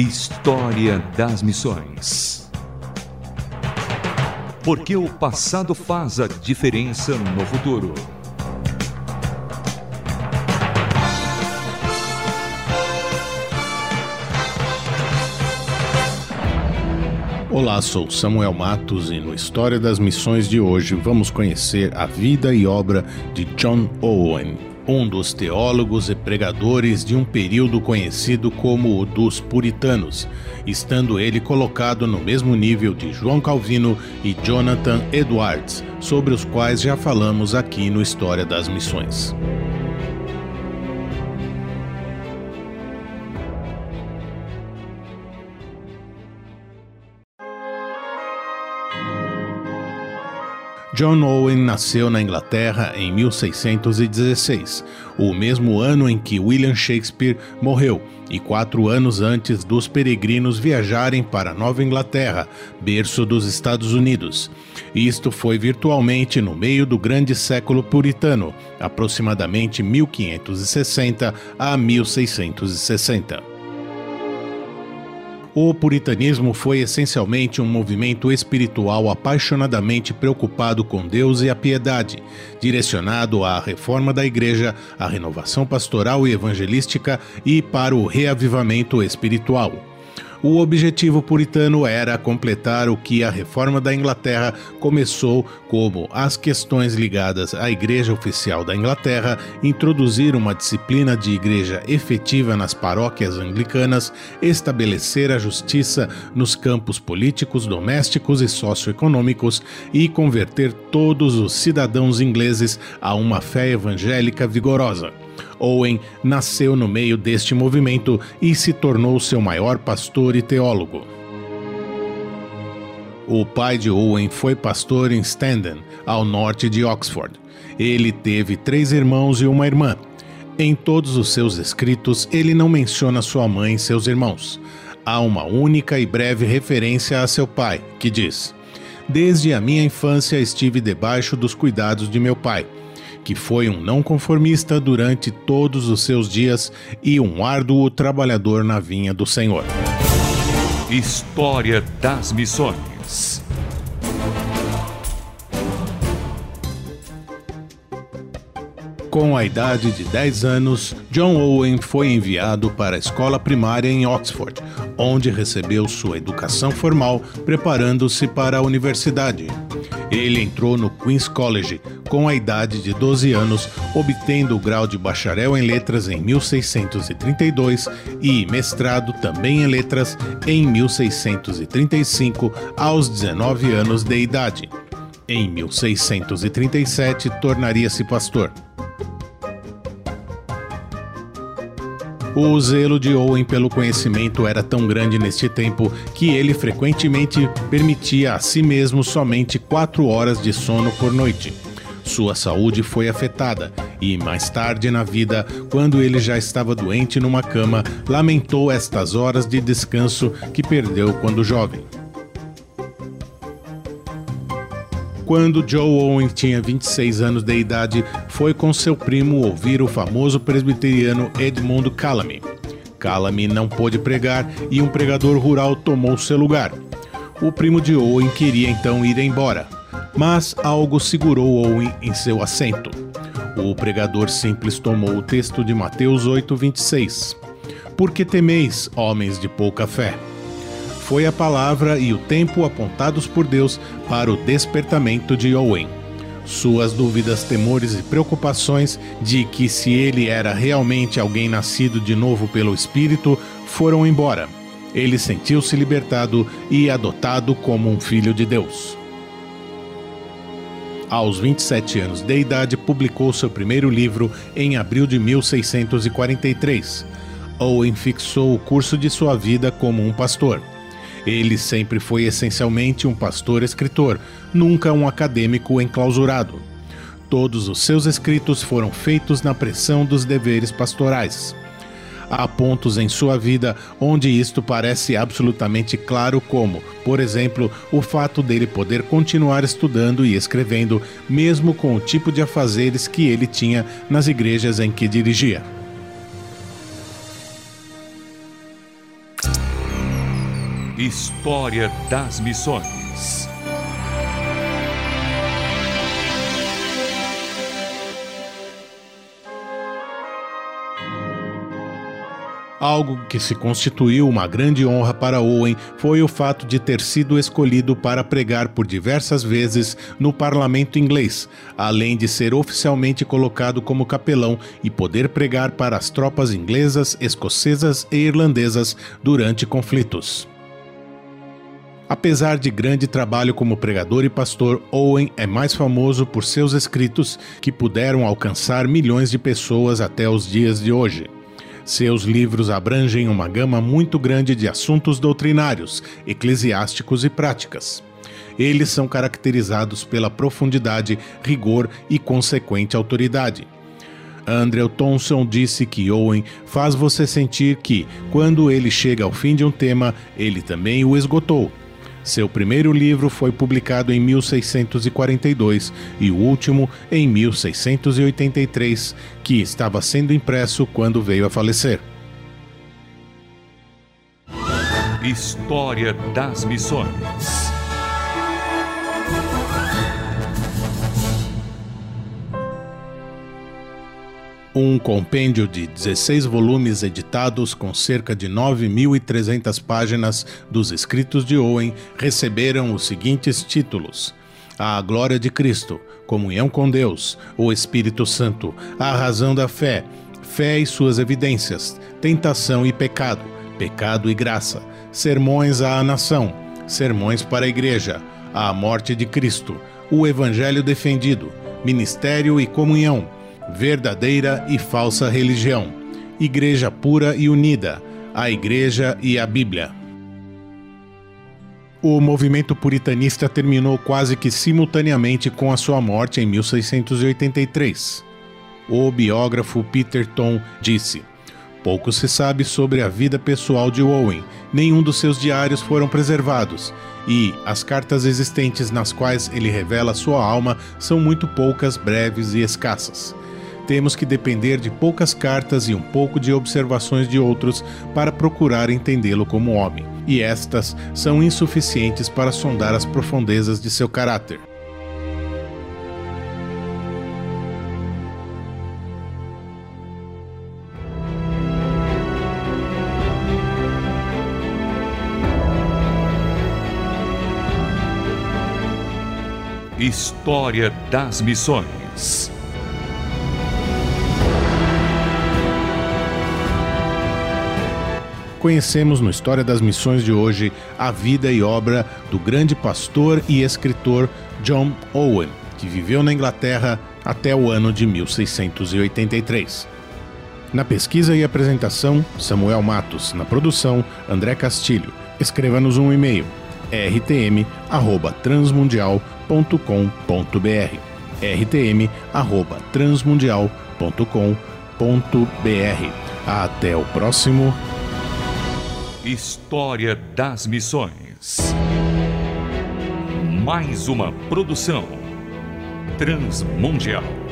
História das Missões. Porque o passado faz a diferença no futuro. Olá, sou Samuel Matos e no História das Missões de hoje vamos conhecer a vida e obra de John Owen, um dos teólogos e pregadores de um período conhecido como o dos puritanos, estando ele colocado no mesmo nível de João Calvino e Jonathan Edwards, sobre os quais já falamos aqui no História das Missões. John Owen nasceu na Inglaterra em 1616, o mesmo ano em que William Shakespeare morreu, e quatro anos antes dos peregrinos viajarem para Nova Inglaterra, berço dos Estados Unidos. Isto foi virtualmente no meio do grande século puritano, aproximadamente 1560 a 1660. O puritanismo foi essencialmente um movimento espiritual apaixonadamente preocupado com Deus e a piedade, direcionado à reforma da igreja, à renovação pastoral e evangelística e para o reavivamento espiritual. O objetivo puritano era completar o que a reforma da Inglaterra começou, como as questões ligadas à Igreja Oficial da Inglaterra, introduzir uma disciplina de igreja efetiva nas paróquias anglicanas, estabelecer a justiça nos campos políticos, domésticos e socioeconômicos e converter todos os cidadãos ingleses a uma fé evangélica vigorosa. Owen nasceu no meio deste movimento e se tornou seu maior pastor e teólogo. O pai de Owen foi pastor em Standen, ao norte de Oxford. Ele teve três irmãos e uma irmã. Em todos os seus escritos, ele não menciona sua mãe e seus irmãos. Há uma única e breve referência a seu pai, que diz: Desde a minha infância estive debaixo dos cuidados de meu pai que foi um não conformista durante todos os seus dias e um árduo trabalhador na vinha do Senhor. História das Missões. Com a idade de 10 anos, John Owen foi enviado para a escola primária em Oxford, onde recebeu sua educação formal, preparando-se para a universidade. Ele entrou no Queen's College com a idade de 12 anos, obtendo o grau de bacharel em letras em 1632 e mestrado também em letras em 1635, aos 19 anos de idade. Em 1637, tornaria-se pastor. O zelo de Owen pelo conhecimento era tão grande neste tempo que ele frequentemente permitia a si mesmo somente quatro horas de sono por noite. Sua saúde foi afetada e, mais tarde na vida, quando ele já estava doente numa cama, lamentou estas horas de descanso que perdeu quando jovem. Quando Joe Owen tinha 26 anos de idade, foi com seu primo ouvir o famoso presbiteriano Edmund Calamy. Calamy não pôde pregar e um pregador rural tomou seu lugar. O primo de Owen queria então ir embora, mas algo segurou Owen em seu assento. O pregador simples tomou o texto de Mateus 8:26. Por que temeis, homens de pouca fé? Foi a palavra e o tempo apontados por Deus para o despertamento de Owen. Suas dúvidas, temores e preocupações de que se ele era realmente alguém nascido de novo pelo Espírito foram embora. Ele sentiu-se libertado e adotado como um filho de Deus. Aos 27 anos de idade, publicou seu primeiro livro em abril de 1643. Owen fixou o curso de sua vida como um pastor. Ele sempre foi essencialmente um pastor-escritor, nunca um acadêmico enclausurado. Todos os seus escritos foram feitos na pressão dos deveres pastorais. Há pontos em sua vida onde isto parece absolutamente claro, como, por exemplo, o fato dele poder continuar estudando e escrevendo, mesmo com o tipo de afazeres que ele tinha nas igrejas em que dirigia. História das Missões. Algo que se constituiu uma grande honra para Owen foi o fato de ter sido escolhido para pregar por diversas vezes no parlamento inglês, além de ser oficialmente colocado como capelão e poder pregar para as tropas inglesas, escocesas e irlandesas durante conflitos. Apesar de grande trabalho como pregador e pastor, Owen é mais famoso por seus escritos que puderam alcançar milhões de pessoas até os dias de hoje. Seus livros abrangem uma gama muito grande de assuntos doutrinários, eclesiásticos e práticas. Eles são caracterizados pela profundidade, rigor e consequente autoridade. Andrew Thompson disse que Owen faz você sentir que, quando ele chega ao fim de um tema, ele também o esgotou seu primeiro livro foi publicado em 1642 e o último em 1683, que estava sendo impresso quando veio a falecer. História das Missões um compêndio de 16 volumes editados com cerca de 9.300 páginas dos escritos de Owen receberam os seguintes títulos: A Glória de Cristo, Comunhão com Deus, o Espírito Santo, A Razão da Fé, Fé e suas Evidências, Tentação e Pecado, Pecado e Graça, Sermões à Nação, Sermões para a Igreja, A Morte de Cristo, O Evangelho Defendido, Ministério e Comunhão verdadeira e falsa religião, Igreja pura e unida, a Igreja e a Bíblia. O movimento puritanista terminou quase que simultaneamente com a sua morte em 1683. O biógrafo Peter Tom disse: Pouco se sabe sobre a vida pessoal de Owen, nenhum dos seus diários foram preservados, e as cartas existentes nas quais ele revela sua alma são muito poucas, breves e escassas temos que depender de poucas cartas e um pouco de observações de outros para procurar entendê-lo como homem, e estas são insuficientes para sondar as profundezas de seu caráter. História das Missões conhecemos no História das Missões de hoje a vida e obra do grande pastor e escritor John Owen, que viveu na Inglaterra até o ano de 1683. Na pesquisa e apresentação, Samuel Matos. Na produção, André Castilho. Escreva-nos um e-mail rtm@transmundial.com.br rtm@transmundial.com.br. Até o próximo História das Missões. Mais uma produção transmundial.